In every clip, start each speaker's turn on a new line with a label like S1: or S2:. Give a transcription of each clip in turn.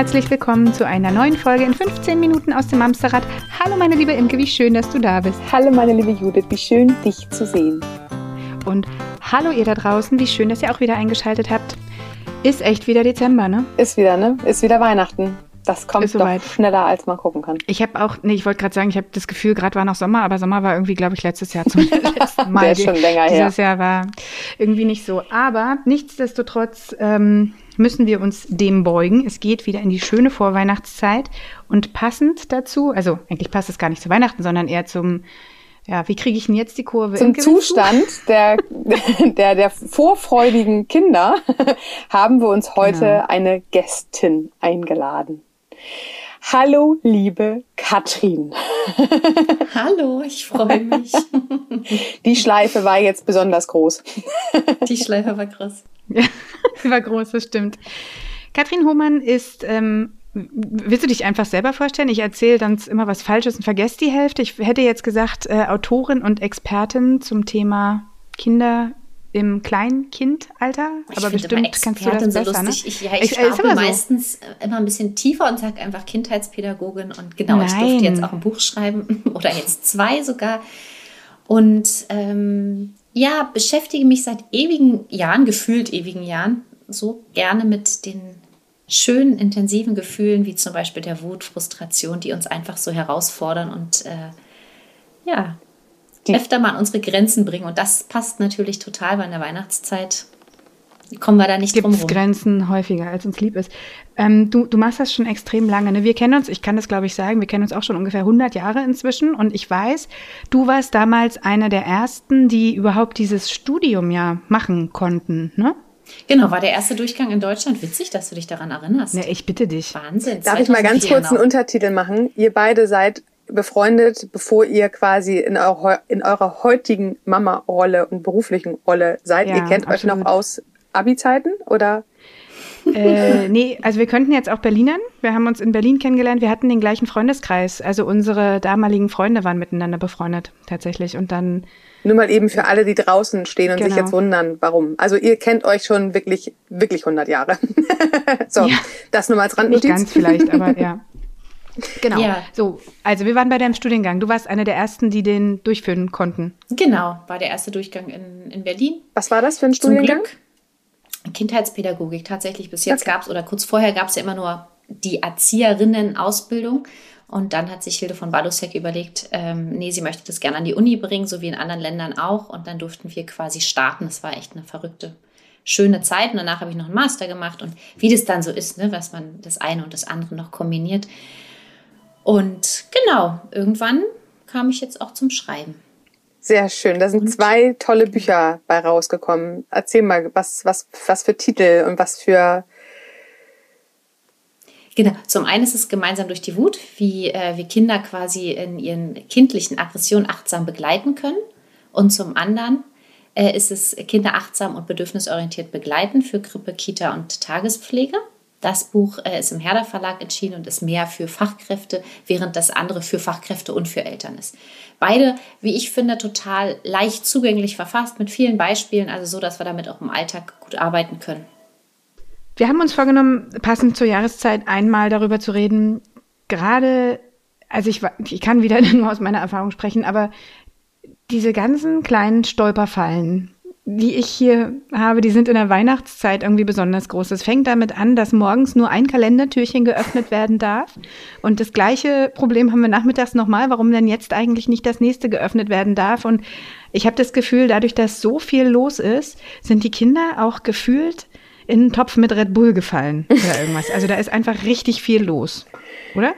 S1: Herzlich willkommen zu einer neuen Folge in 15 Minuten aus dem Amsterrad. Hallo meine liebe Imke, wie schön, dass du da bist.
S2: Hallo meine liebe Judith, wie schön dich zu sehen.
S1: Und hallo ihr da draußen, wie schön, dass ihr auch wieder eingeschaltet habt. Ist echt wieder Dezember, ne?
S2: Ist wieder, ne? Ist wieder Weihnachten. Das kommt
S1: soweit.
S2: doch schneller, als man gucken kann.
S1: Ich habe auch, nee, ich wollte gerade sagen, ich habe das Gefühl, gerade war noch Sommer, aber Sommer war irgendwie, glaube ich, letztes Jahr zum letzten Mal.
S2: Der ist schon länger her.
S1: Dieses Jahr war irgendwie nicht so. Aber nichtsdestotrotz ähm, müssen wir uns dem beugen. Es geht wieder in die schöne Vorweihnachtszeit und passend dazu, also eigentlich passt es gar nicht zu Weihnachten, sondern eher zum ja, wie kriege ich denn jetzt die Kurve?
S2: Zum Zustand der, der, der vorfreudigen Kinder haben wir uns heute
S1: Genau.
S2: eine Gästin eingeladen. Hallo, liebe Katrin.
S3: Hallo, ich freue mich.
S2: Die Schleife war jetzt besonders groß.
S3: Die Schleife war krass.
S1: Ja, sie war groß, das stimmt. Katrin Hohmann ist, ähm, willst du dich einfach selber vorstellen? Ich erzähle dann immer was Falsches und vergesse die Hälfte. Ich hätte jetzt gesagt, äh, Autorin und Expertin zum Thema Kinder im Kleinkindalter.
S3: Ich
S1: Aber bestimmt kannst du das besser, ne?
S3: Ich, ja, ich
S1: Ich- äh, immer so.
S3: meistens äh, immer ein bisschen tiefer und sage einfach Kindheitspädagogin. Und genau, ich
S1: Nein.
S3: durfte jetzt auch ein Buch schreiben oder jetzt zwei sogar. Und ähm, ja, beschäftige mich seit ewigen Jahren, gefühlt ewigen Jahren, so gerne mit den schönen, intensiven Gefühlen, wie zum Beispiel der Wut, Frustration, die uns einfach so herausfordern und äh, ja,
S2: Die-
S3: öfter mal an unsere Grenzen bringen. Und das passt natürlich total, weil in der Weihnachtszeit kommen wir da nicht
S1: Gibt
S3: drum
S1: es
S3: rum.
S1: Grenzen häufiger, als uns lieb ist. Ähm, du, du machst das schon extrem lange. Ne? Wir kennen uns, ich kann das glaube ich sagen, wir kennen uns auch schon ungefähr 100 Jahre inzwischen. Und ich weiß, du warst damals einer der ersten, die überhaupt dieses Studium ja machen konnten. Ne?
S3: Genau, war der erste Durchgang in Deutschland. Witzig, dass du dich daran erinnerst.
S1: Ja, ich bitte dich.
S3: Wahnsinn.
S2: Darf ich mal ganz
S3: 2004
S2: kurz einen
S3: genau.
S2: Untertitel machen? Ihr beide seid befreundet, bevor ihr quasi in, eure, in eurer heutigen Mama-Rolle und beruflichen Rolle seid.
S1: Ja,
S2: ihr kennt euch
S1: absolut.
S2: noch aus Abi-Zeiten oder?
S1: äh, nee, also wir könnten jetzt auch Berlinern. Wir haben uns in Berlin kennengelernt. Wir hatten den gleichen Freundeskreis. Also unsere damaligen Freunde waren miteinander befreundet, tatsächlich. Und dann,
S2: Nur mal eben für alle, die draußen stehen und sich
S1: Genau.
S2: jetzt wundern, warum. Also ihr kennt euch schon wirklich, wirklich 100 Jahre. so,
S1: Ja.
S2: das nur mal als
S1: nicht
S2: Randnotiz.
S1: ganz vielleicht, aber ja. Genau.
S3: Ja.
S1: So, also wir waren bei deinem Studiengang. Du warst einer der ersten, die den durchführen konnten.
S3: Genau, war der erste Durchgang in, in Berlin.
S2: Was war das für ein
S3: Zum
S2: Studiengang?
S3: Glück. Kindheitspädagogik tatsächlich. Bis jetzt
S2: Okay.
S3: gab es, oder kurz vorher gab es ja immer nur die Erzieherinnen-Ausbildung. Und dann hat sich Hilde von Badusek überlegt, ähm, nee, sie möchte das gerne an die Uni bringen, so wie in anderen Ländern auch. Und dann durften wir quasi starten. Das war echt eine verrückte, schöne Zeit. Und danach habe ich noch einen Master gemacht. Und wie das dann so ist, ne, was man das eine und das andere noch kombiniert. Und genau, irgendwann kam ich jetzt auch zum Schreiben.
S2: Sehr schön. Da sind zwei tolle Bücher bei rausgekommen. Erzähl mal, was, was, was für Titel und was für.
S3: Genau, zum einen ist es gemeinsam durch die Wut, wie äh, wir Kinder quasi in ihren kindlichen Aggressionen achtsam begleiten können. Und zum anderen äh, ist es Kinder achtsam und bedürfnisorientiert begleiten für Krippe, Kita und Tagespflege. Das Buch äh, ist im Herder Verlag erschienen und ist mehr für Fachkräfte, während das andere für Fachkräfte und für Eltern ist. Beide, wie ich finde, total leicht zugänglich verfasst mit vielen Beispielen, also so, dass wir damit auch im Alltag gut arbeiten können.
S1: Wir haben uns vorgenommen, passend zur Jahreszeit einmal darüber zu reden, gerade, also ich, ich kann wieder nur aus meiner Erfahrung sprechen, aber diese ganzen kleinen Stolperfallen, die ich hier habe, die sind in der Weihnachtszeit irgendwie besonders groß. Es fängt damit an, dass morgens nur ein Kalendertürchen geöffnet werden darf. Und das gleiche Problem haben wir nachmittags nochmal, warum denn jetzt eigentlich nicht das nächste geöffnet werden darf. Und ich habe das Gefühl, dadurch, dass so viel los ist, sind die Kinder auch gefühlt in einen Topf mit Red Bull gefallen oder irgendwas. Also da ist einfach richtig viel los, oder?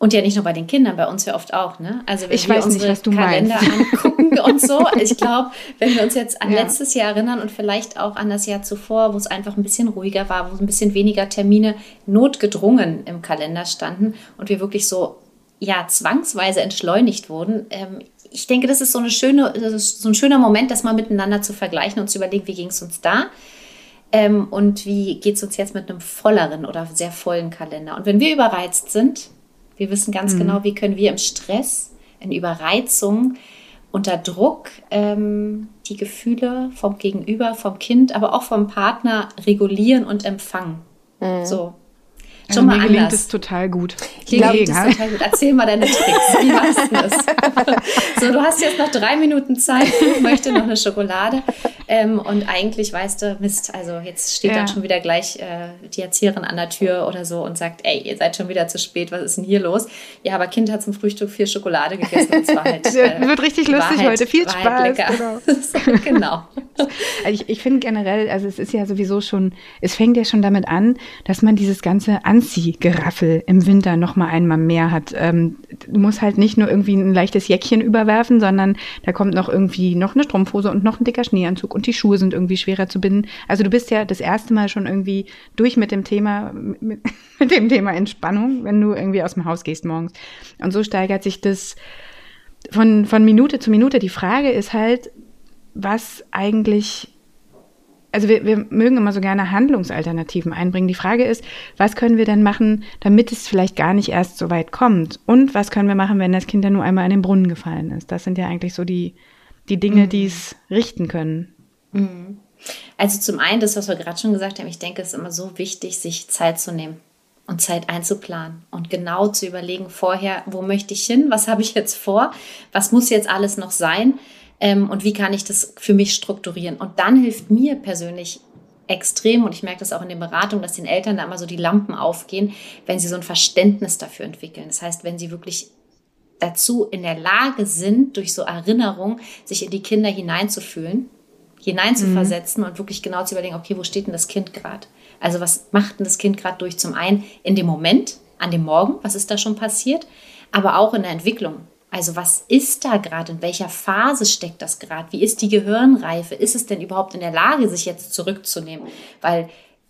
S3: Und ja nicht nur bei den Kindern, bei uns ja oft auch, ne? Also wenn
S1: Ich
S3: wir
S1: weiß nicht,
S3: unsere
S1: was du
S3: Kalender
S1: meinst.
S3: angucken und so. Ich glaube, wenn wir uns jetzt an
S1: Ja.
S3: letztes Jahr erinnern und vielleicht auch an das Jahr zuvor, wo es einfach ein bisschen ruhiger war, wo ein bisschen weniger Termine notgedrungen im Kalender standen und wir wirklich so ja zwangsweise entschleunigt wurden. Ähm, ich denke, das ist so eine schöne, so ein schöner Moment, das mal miteinander zu vergleichen und zu überlegen, wie ging es uns da. Ähm, und wie geht es uns jetzt mit einem volleren oder sehr vollen Kalender? Und wenn wir überreizt sind, wir wissen ganz genau, wie können wir im Stress, in Überreizung, unter Druck ähm, die Gefühle vom Gegenüber, vom Kind, aber auch vom Partner regulieren und empfangen. So.
S1: Schon also mal mir anders. gelingt es total gut.
S3: Dir gelingt es total gut. Erzähl mal deine Tricks. Wie machst du das? so, du hast jetzt noch drei Minuten Zeit. Ich möchte noch eine Schokolade. Ähm, und eigentlich weißt du, Mist, also jetzt steht ja. dann schon wieder gleich äh, die Erzieherin an der Tür oder so und sagt, ey, ihr seid schon wieder zu spät, was ist denn hier los? Ja, aber Kind hat zum Frühstück viel Schokolade gegessen und zwar halt.
S1: Äh, wird richtig lustig halt, heute. Viel Spaß. Halt
S3: genau. genau.
S1: Also ich, ich finde generell, also es ist ja sowieso schon, es fängt ja schon damit an, dass man dieses ganze Anziehgeraffel im Winter noch mal einmal mehr hat. Ähm, du musst halt nicht nur irgendwie ein leichtes Jäckchen überwerfen, sondern da kommt noch irgendwie noch eine Strumpfhose und noch ein dicker Schneeanzug und die Schuhe sind irgendwie schwerer zu binden. Also du bist ja das erste Mal schon irgendwie durch mit dem Thema, mit, mit dem Thema Entspannung, wenn du irgendwie aus dem Haus gehst morgens. Und so steigert sich das von, von Minute zu Minute. Die Frage ist halt, was eigentlich also wir, wir mögen immer so gerne Handlungsalternativen einbringen. Die Frage ist, was können wir denn machen, damit es vielleicht gar nicht erst so weit kommt? Und was können wir machen, wenn das Kind dann nur einmal in den Brunnen gefallen ist? Das sind ja eigentlich so die, die Dinge, mhm. die es richten können.
S3: Mhm. Also zum einen, das, was wir gerade schon gesagt haben, ich denke, es ist immer so wichtig, sich Zeit zu nehmen und Zeit einzuplanen und genau zu überlegen vorher, wo möchte ich hin, was habe ich jetzt vor, was muss jetzt alles noch sein ähm, und wie kann ich das für mich strukturieren. Und dann hilft mir persönlich extrem, und ich merke das auch in den Beratungen, dass den Eltern da immer so die Lampen aufgehen, wenn sie so ein Verständnis dafür entwickeln. Das heißt, wenn sie wirklich dazu in der Lage sind, durch so Erinnerung sich in die Kinder hineinzufühlen, hineinzuversetzen mhm. und wirklich genau zu überlegen, okay, wo steht denn das Kind gerade? Also was macht denn das Kind gerade durch? Zum einen in dem Moment, an dem Morgen, was ist da schon passiert, aber auch in der Entwicklung. Also was ist da gerade? In welcher Phase steckt das gerade? Wie ist die Gehirnreife? Ist es denn überhaupt in der Lage, sich jetzt zurückzunehmen? Weil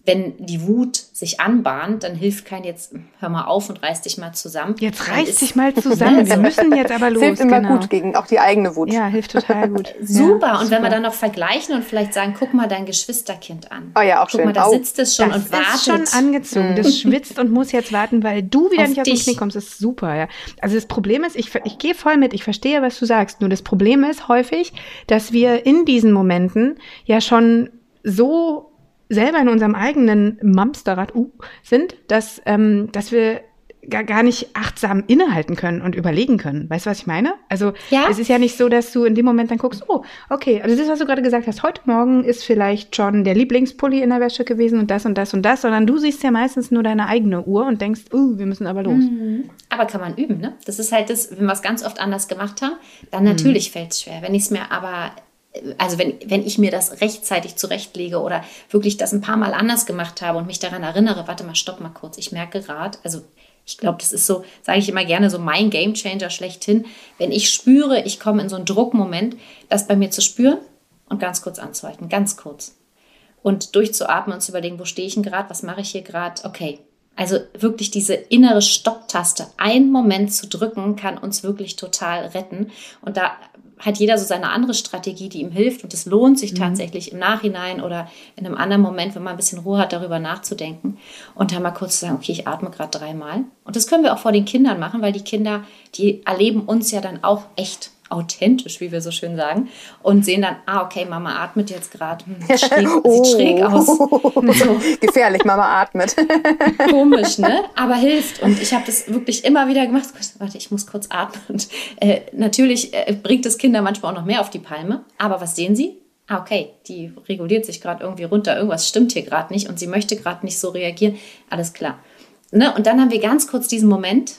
S3: wenn die Wut sich anbahnt, dann hilft kein jetzt, hör mal auf und reiß dich mal zusammen.
S1: Jetzt reiß dich mal zusammen. Wir müssen jetzt aber los.
S2: Hilft immer genau. gut gegen auch die eigene Wut.
S1: Ja, hilft total gut.
S3: super. Ja, und super. wenn wir dann noch vergleichen und vielleicht sagen, guck mal dein Geschwisterkind an.
S2: Oh ja, auch
S3: guck
S2: schön.
S3: mal, da sitzt es schon das und wartet.
S1: Das ist schon angezogen. Das mhm. schwitzt und muss jetzt warten, weil du wieder auf nicht auf den Knie kommst. Das ist super, ja. Also das Problem ist, ich, ich gehe voll mit. Ich verstehe, was du sagst. Nur das Problem ist häufig, dass wir in diesen Momenten ja schon so selber in unserem eigenen Mamsterrad uh, sind, dass, ähm, dass wir gar, gar nicht achtsam innehalten können und überlegen können. Weißt du, was ich meine? Also ja. es ist ja nicht so, dass du in dem Moment dann guckst, oh, okay, also das, was du gerade gesagt hast, heute Morgen ist vielleicht schon der Lieblingspulli in der Wäsche gewesen und das und das und das, sondern du siehst ja meistens nur deine eigene Uhr und denkst, uh, wir müssen aber los. Mhm.
S3: Aber kann man üben, ne? Das ist halt das, wenn wir es ganz oft anders gemacht haben, dann natürlich mhm. fällt es schwer. Wenn ich es mir aber also wenn, wenn ich mir das rechtzeitig zurechtlege oder wirklich das ein paar Mal anders gemacht habe und mich daran erinnere, warte mal, stopp mal kurz, ich merke gerade, also ich glaube, das ist so, sage ich immer gerne, so mein Gamechanger schlechthin, wenn ich spüre, ich komme in so einen Druckmoment, das bei mir zu spüren und ganz kurz anzuhalten, ganz kurz. Und durchzuatmen und zu überlegen, wo stehe ich denn gerade, was mache ich hier gerade, okay. Also wirklich diese innere Stopptaste, einen Moment zu drücken, kann uns wirklich total retten. Und da hat jeder so seine andere Strategie, die ihm hilft. Und es lohnt sich mhm. tatsächlich im Nachhinein oder in einem anderen Moment, wenn man ein bisschen Ruhe hat, darüber nachzudenken. Und dann mal kurz zu sagen, okay, ich atme gerade dreimal. Und das können wir auch vor den Kindern machen, weil die Kinder, die erleben uns ja dann auch echt authentisch, wie wir so schön sagen, und sehen dann, ah, okay, Mama atmet jetzt gerade, hm, oh. sieht schräg aus.
S2: So. Gefährlich, Mama atmet.
S3: Komisch, ne? Aber hilft. Und ich habe das wirklich immer wieder gemacht. Warte, ich muss kurz atmen. Und, äh, natürlich äh, bringt das Kinder manchmal auch noch mehr auf die Palme. Aber was sehen sie? Ah, okay, die reguliert sich gerade irgendwie runter. Irgendwas stimmt hier gerade nicht und sie möchte gerade nicht so reagieren. Alles klar. Ne? Und dann haben wir ganz kurz diesen Moment,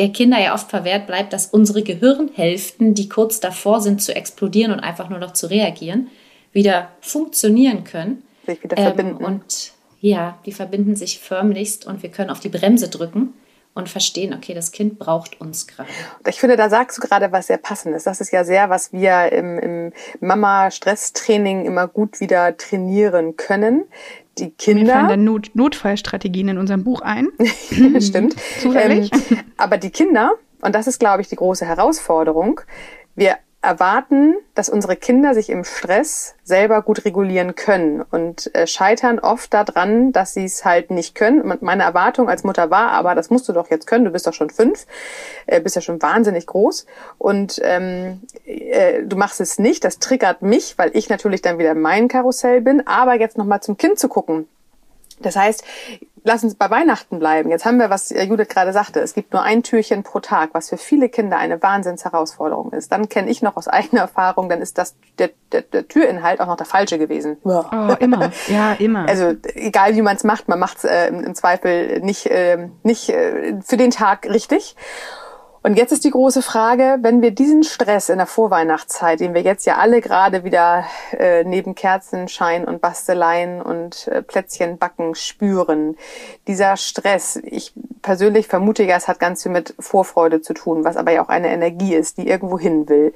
S3: der Kinder ja oft verwehrt bleibt, dass unsere Gehirnhälften, die kurz davor sind zu explodieren und einfach nur noch zu reagieren, wieder funktionieren können.
S2: Sich wieder ähm, verbinden.
S3: Und ja, die verbinden sich förmlichst und wir können auf die Bremse drücken und verstehen, okay, das Kind braucht uns gerade.
S2: Ich finde, da sagst du gerade was sehr passendes. Das ist ja sehr, was wir im, im Mama-Stress-Training immer gut wieder trainieren können die Kinder. Wir
S1: fallen dann Not Notfallstrategien in unserem Buch ein.
S2: Stimmt. Zufällig. Ähm, aber die Kinder, und das ist, glaube ich, die große Herausforderung, wir erwarten, dass unsere Kinder sich im Stress selber gut regulieren können und äh, scheitern oft daran, dass sie es halt nicht können. Meine Erwartung als Mutter war, aber das musst du doch jetzt können, du bist doch schon fünf, äh, bist ja schon wahnsinnig groß und ähm, äh, du machst es nicht. Das triggert mich, weil ich natürlich dann wieder mein Karussell bin. Aber jetzt nochmal zum Kind zu gucken Das heißt, lass uns bei Weihnachten bleiben. Jetzt haben wir, was Judith gerade sagte, es gibt nur ein Türchen pro Tag, was für viele Kinder eine Wahnsinnsherausforderung ist. Dann kenne ich noch aus eigener Erfahrung, dann ist das der, der, der Türinhalt auch noch der falsche gewesen.
S1: Oh, immer, ja, immer.
S2: Also egal wie man es macht, man macht es äh, im, Zweifel nicht, äh, nicht äh, für den Tag richtig. Und jetzt ist die große Frage, wenn wir diesen Stress in der Vorweihnachtszeit, den wir jetzt ja alle gerade wieder äh, neben Kerzenschein und Basteleien und äh, Plätzchen backen spüren, dieser Stress, ich persönlich vermute ja, es hat ganz viel mit Vorfreude zu tun, was aber ja auch eine Energie ist, die irgendwo hin will.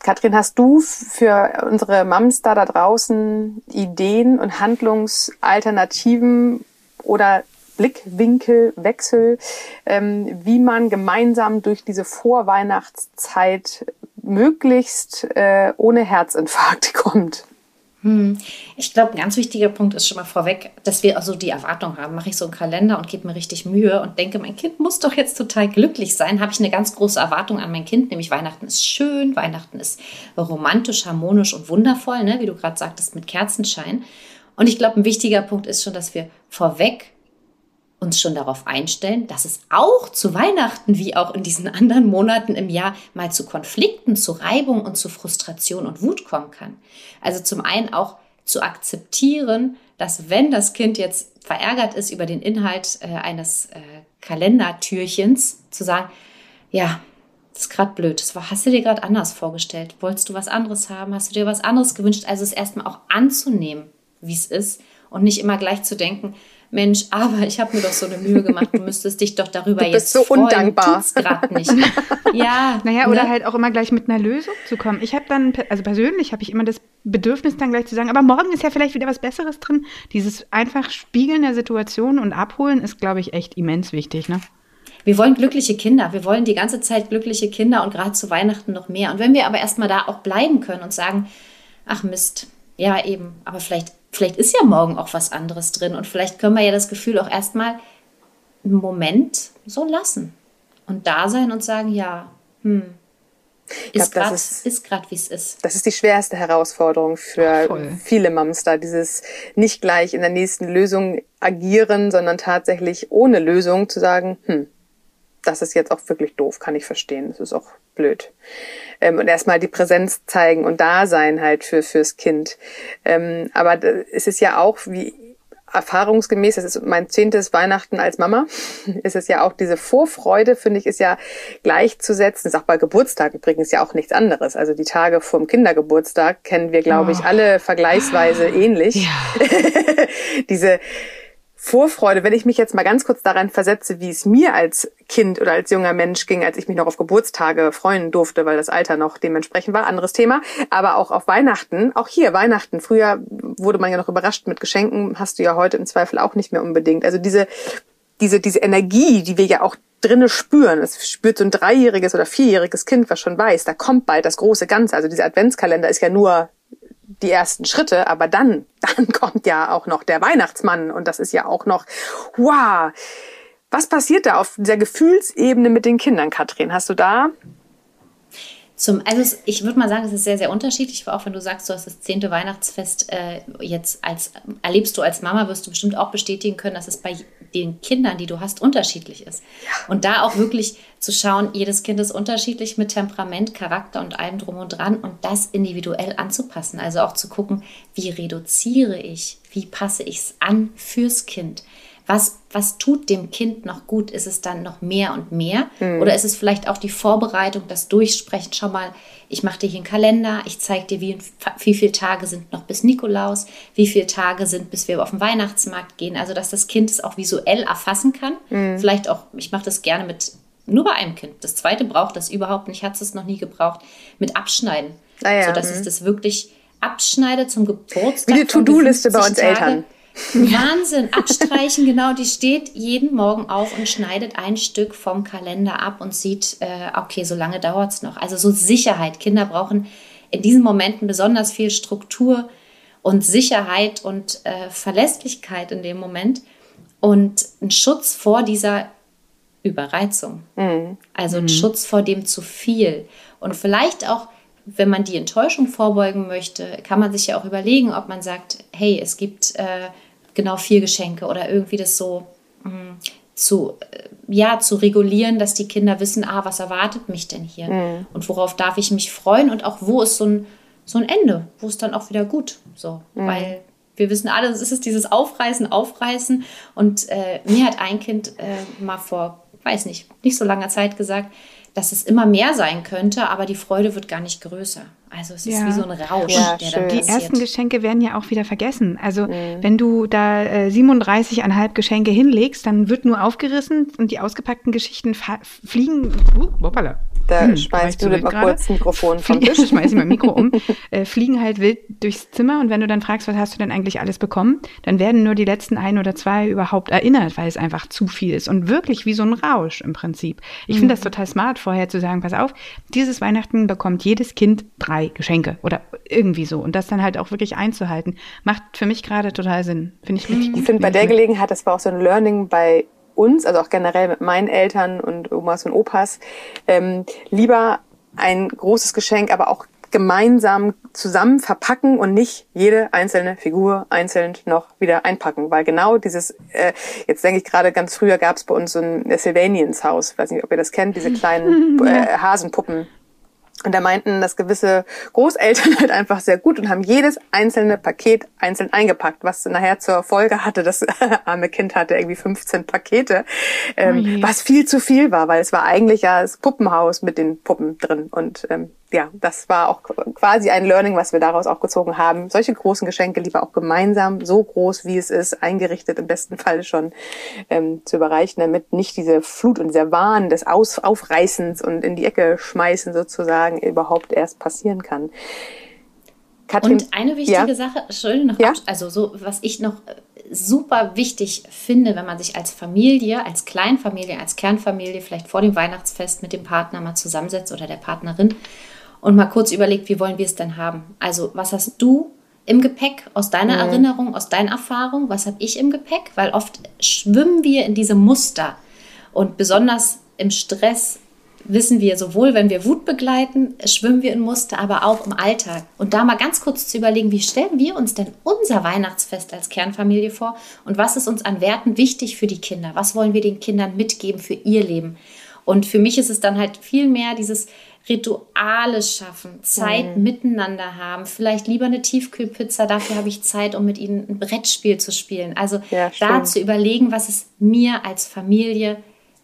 S2: Katrin, hast du für unsere Mams da da draußen Ideen und Handlungsalternativen oder Blickwinkelwechsel, ähm, wie man gemeinsam durch diese Vorweihnachtszeit möglichst äh, ohne Herzinfarkt kommt.
S3: Hm. Ich glaube, ein ganz wichtiger Punkt ist schon mal vorweg, dass wir also die Erwartung haben, mache ich so einen Kalender und gebe mir richtig Mühe und denke, mein Kind muss doch jetzt total glücklich sein, habe ich eine ganz große Erwartung an mein Kind, nämlich Weihnachten ist schön, Weihnachten ist romantisch, harmonisch und wundervoll, ne? wie du gerade sagtest, mit Kerzenschein. Und ich glaube, ein wichtiger Punkt ist schon, dass wir vorweg uns schon darauf einstellen, dass es auch zu Weihnachten wie auch in diesen anderen Monaten im Jahr mal zu Konflikten, zu Reibung und zu Frustration und Wut kommen kann. Also zum einen auch zu akzeptieren, dass wenn das Kind jetzt verärgert ist über den Inhalt äh, eines äh, Kalendertürchens, zu sagen, ja, das ist gerade blöd. Das war, hast du dir gerade anders vorgestellt? Wolltest du was anderes haben? Hast du dir was anderes gewünscht? Also es erstmal auch anzunehmen, wie es ist und nicht immer gleich zu denken, Mensch, aber ich habe mir doch so eine Mühe gemacht, du müsstest dich doch darüber
S2: du
S3: bist
S2: jetzt so freuen. undankbar.
S3: Tut's gerade nicht. ja.
S1: Naja, oder ne? halt auch immer gleich mit einer Lösung zu kommen. Ich habe dann, also persönlich habe ich immer das Bedürfnis dann gleich zu sagen, aber morgen ist ja vielleicht wieder was Besseres drin. Dieses einfach Spiegeln der Situation und Abholen ist, glaube ich, echt immens wichtig, ne?
S3: Wir wollen glückliche Kinder. Wir wollen die ganze Zeit glückliche Kinder und gerade zu Weihnachten noch mehr. Und wenn wir aber erstmal da auch bleiben können und sagen, ach Mist, ja eben, aber vielleicht vielleicht ist ja morgen auch was anderes drin und vielleicht können wir ja das Gefühl auch erstmal einen Moment so lassen und da sein und sagen, ja, hm, ist gerade, ist gerade, wie es ist.
S2: Das ist die schwerste Herausforderung für Voll. viele da, dieses nicht gleich in der nächsten Lösung agieren, sondern tatsächlich ohne Lösung zu sagen, hm, das ist jetzt auch wirklich doof, kann ich verstehen. Das ist auch blöd. Ähm, und erstmal die Präsenz zeigen und da sein halt für fürs Kind. Ähm, aber es ist ja auch wie erfahrungsgemäß, das ist mein zehntes Weihnachten als Mama, ist es ja auch diese Vorfreude, finde ich, ist ja gleichzusetzen. Das ist auch bei Geburtstag übrigens ja auch nichts anderes. Also die Tage vom Kindergeburtstag kennen wir, glaube ich, oh. alle vergleichsweise ähnlich. Ja. diese Vorfreude, wenn ich mich jetzt mal ganz kurz daran versetze, wie es mir als Kind oder als junger Mensch ging, als ich mich noch auf Geburtstage freuen durfte, weil das Alter noch dementsprechend war, anderes Thema, aber auch auf Weihnachten, auch hier Weihnachten, früher wurde man ja noch überrascht mit Geschenken, hast du ja heute im Zweifel auch nicht mehr unbedingt. Also diese, diese, diese Energie, die wir ja auch drinne spüren. Es spürt so ein dreijähriges oder vierjähriges Kind, was schon weiß, da kommt bald das große Ganze. Also dieser Adventskalender ist ja nur die ersten Schritte, aber dann, dann kommt ja auch noch der Weihnachtsmann und das ist ja auch noch, wow. Was passiert da auf dieser Gefühlsebene mit den Kindern, Katrin? Hast du da
S3: zum, also ich würde mal sagen, es ist sehr, sehr unterschiedlich. Auch wenn du sagst, du hast das zehnte Weihnachtsfest äh, jetzt als erlebst du als Mama, wirst du bestimmt auch bestätigen können, dass es bei den Kindern, die du hast, unterschiedlich ist. Ja. Und da auch wirklich zu schauen, jedes Kind ist unterschiedlich mit Temperament, Charakter und allem drum und dran und das individuell anzupassen. Also auch zu gucken, wie reduziere ich, wie passe ich es an fürs Kind was, was tut dem Kind noch gut? Ist es dann noch mehr und mehr? Mhm. Oder ist es vielleicht auch die Vorbereitung, das Durchsprechen? Schau mal, ich mache dir hier einen Kalender, ich zeige dir, wie, wie viele Tage sind noch bis Nikolaus, wie viele Tage sind, bis wir auf den Weihnachtsmarkt gehen. Also, dass das Kind es auch visuell erfassen kann. Mhm. Vielleicht auch, ich mache das gerne mit, nur bei einem Kind. Das zweite braucht das überhaupt nicht, hat es noch nie gebraucht, mit Abschneiden. Ah ja, sodass mhm. es das wirklich abschneide zum Geburtstag.
S2: Wie die To-Do-Liste bei uns Tage. Eltern.
S3: Wahnsinn, abstreichen, genau, die steht jeden Morgen auf und schneidet ein Stück vom Kalender ab und sieht, äh, okay, so lange dauert es noch. Also so Sicherheit. Kinder brauchen in diesen Momenten besonders viel Struktur und Sicherheit und äh, Verlässlichkeit in dem Moment und ein Schutz vor dieser Überreizung. Mhm. Also ein mhm. Schutz vor dem zu viel. Und vielleicht auch, wenn man die Enttäuschung vorbeugen möchte, kann man sich ja auch überlegen, ob man sagt, hey, es gibt äh, genau vier Geschenke oder irgendwie das so mh, mm, zu, äh, ja, zu regulieren, dass die Kinder wissen, ah, was erwartet mich denn hier mhm. und worauf darf ich mich freuen und auch wo ist so ein, so ein Ende, wo ist dann auch wieder gut, so, mhm. weil wir wissen alle, es ist dieses Aufreißen, Aufreißen und äh, mir hat ein Kind äh, mal vor, weiß nicht, nicht so langer Zeit gesagt, dass es immer mehr sein könnte, aber die Freude wird gar nicht größer. Also es ist ja. wie so ein Rausch, ja, der
S1: dann Die ersten Geschenke werden ja auch wieder vergessen. Also mhm. wenn du da äh, 37,5 Geschenke hinlegst, dann wird nur aufgerissen und die ausgepackten Geschichten fliegen. Uh, hoppala.
S2: Da hm, schmeißt du mal kurz das Mikrofon vom Tisch.
S1: schmeiß ich mein Mikro um. Äh, fliegen halt wild durchs Zimmer und wenn du dann fragst, was hast du denn eigentlich alles bekommen, dann werden nur die letzten ein oder zwei überhaupt erinnert, weil es einfach zu viel ist und wirklich wie so ein Rausch im Prinzip. Ich mhm. finde das total smart, vorher zu sagen, pass auf, dieses Weihnachten bekommt jedes Kind drei Geschenke oder irgendwie so und das dann halt auch wirklich einzuhalten, macht für mich gerade total Sinn. Finde ich richtig
S2: mhm.
S1: gut.
S2: Ich finde bei der Gelegenheit, das war auch so ein Learning bei uns, also auch generell mit meinen Eltern und Omas und Opas, ähm, lieber ein großes Geschenk, aber auch gemeinsam zusammen verpacken und nicht jede einzelne Figur einzeln noch wieder einpacken. Weil genau dieses, äh, jetzt denke ich gerade ganz früher gab es bei uns so ein Sylvanians Haus, weiß nicht, ob ihr das kennt, diese kleinen äh, Hasenpuppen und da meinten das gewisse Großeltern halt einfach sehr gut und haben jedes einzelne Paket einzeln eingepackt, was nachher zur Folge hatte, das arme Kind hatte irgendwie 15 Pakete, ähm, oh was viel zu viel war, weil es war eigentlich ja das Puppenhaus mit den Puppen drin. Und ähm, ja, das war auch quasi ein Learning, was wir daraus auch gezogen haben. Solche großen Geschenke lieber auch gemeinsam, so groß wie es ist, eingerichtet im besten Fall schon ähm, zu überreichen, damit nicht diese Flut und dieser Wahn des Aus Aufreißens und in die Ecke schmeißen sozusagen überhaupt erst passieren kann.
S3: Katrin, und eine wichtige ja? Sache, Entschuldigung, noch ja? also so, was ich noch äh, super wichtig finde, wenn man sich als Familie, als Kleinfamilie, als Kernfamilie vielleicht vor dem Weihnachtsfest mit dem Partner mal zusammensetzt oder der Partnerin und mal kurz überlegt, wie wollen wir es denn haben? Also, was hast du im Gepäck aus deiner mhm. Erinnerung, aus deiner Erfahrung? Was habe ich im Gepäck? Weil oft schwimmen wir in diese Muster und besonders im Stress wissen wir, sowohl wenn wir Wut begleiten, schwimmen wir in Muster, aber auch im Alltag. Und da mal ganz kurz zu überlegen, wie stellen wir uns denn unser Weihnachtsfest als Kernfamilie vor und was ist uns an Werten wichtig für die Kinder? Was wollen wir den Kindern mitgeben für ihr Leben? Und für mich ist es dann halt viel mehr dieses Rituale schaffen, Zeit mhm. miteinander haben, vielleicht lieber eine Tiefkühlpizza, dafür habe ich Zeit, um mit ihnen ein Brettspiel zu spielen. Also ja, da zu überlegen, was ist mir als Familie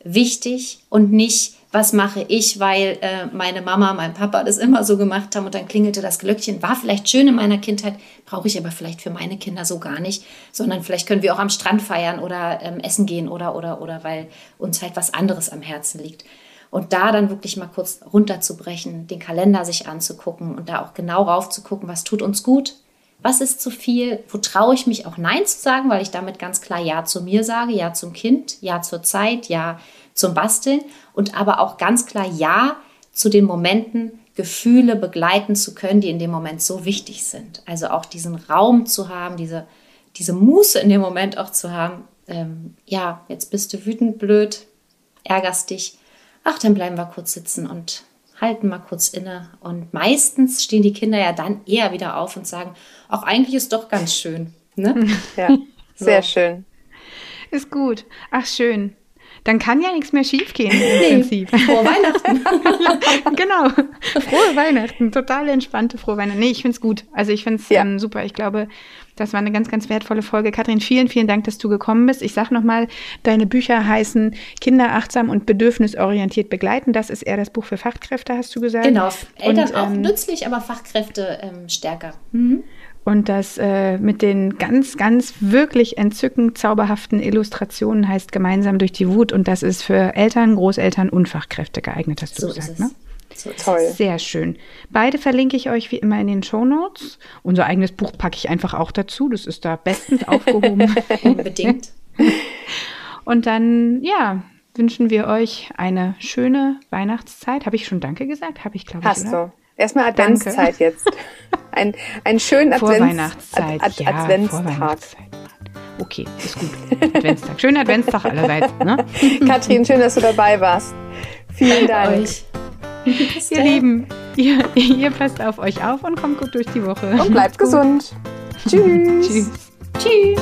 S3: wichtig und nicht, was mache ich, weil äh, meine Mama, mein Papa das immer so gemacht haben und dann klingelte das Glöckchen. War vielleicht schön in meiner Kindheit, brauche ich aber vielleicht für meine Kinder so gar nicht, sondern vielleicht können wir auch am Strand feiern oder ähm, essen gehen oder, oder, oder, weil uns halt was anderes am Herzen liegt. Und da dann wirklich mal kurz runterzubrechen, den Kalender sich anzugucken und da auch genau rauf zu gucken, was tut uns gut, was ist zu viel, wo traue ich mich auch Nein zu sagen, weil ich damit ganz klar Ja zu mir sage, Ja zum Kind, Ja zur Zeit, Ja zum Basteln und aber auch ganz klar Ja zu den Momenten, Gefühle begleiten zu können, die in dem Moment so wichtig sind. Also auch diesen Raum zu haben, diese, diese Muße in dem Moment auch zu haben. Ähm, ja, jetzt bist du wütend, blöd, ärgerst dich ach, dann bleiben wir kurz sitzen und halten mal kurz inne. Und meistens stehen die Kinder ja dann eher wieder auf und sagen, auch eigentlich ist doch ganz schön. Ne?
S2: Ja, sehr so. schön.
S1: Ist gut. Ach, schön. Dann kann ja nichts mehr schiefgehen im nee. Prinzip.
S3: Frohe Weihnachten.
S1: genau. Frohe Weihnachten. Total entspannte frohe Weihnachten. Nee, ich finde es gut. Also ich finde es ja. ähm, super. Ich glaube, das war eine ganz, ganz wertvolle Folge. Katrin, vielen, vielen Dank, dass du gekommen bist. Ich sage nochmal, deine Bücher heißen Kinder achtsam und bedürfnisorientiert begleiten. Das ist eher das Buch für Fachkräfte, hast du gesagt.
S3: Genau, Eltern und, auch ähm, nützlich, aber Fachkräfte ähm, stärker. Mhm.
S1: Und das äh, mit den ganz, ganz wirklich entzückend zauberhaften Illustrationen heißt gemeinsam durch die Wut. Und das ist für Eltern, Großeltern und Fachkräfte geeignet, hast du so gesagt, ne? So Toll. Sehr schön. Beide verlinke ich euch wie immer in den Show Notes. Unser eigenes Buch packe ich einfach auch dazu. Das ist da bestens aufgehoben.
S3: Unbedingt.
S1: Und dann, ja, wünschen wir euch eine schöne Weihnachtszeit. Habe ich schon Danke gesagt? Habe ich, glaube ich.
S2: Hast oder? du. Erstmal Adventszeit Danke. jetzt. Ein, einen schönen Advents
S1: Weihnachtszeit. Ad, Ad, ja, Adventstag. Okay, ist gut. Adventstag. Schönen Adventstag allerseits. Ne?
S2: Katrin, schön, dass du dabei warst. Vielen Dank. Euch.
S1: Ihr Lieben, ihr, ihr passt auf euch auf und kommt gut durch die Woche.
S2: Und bleibt gesund. Tschüss. Tschüss.
S3: Tschüss.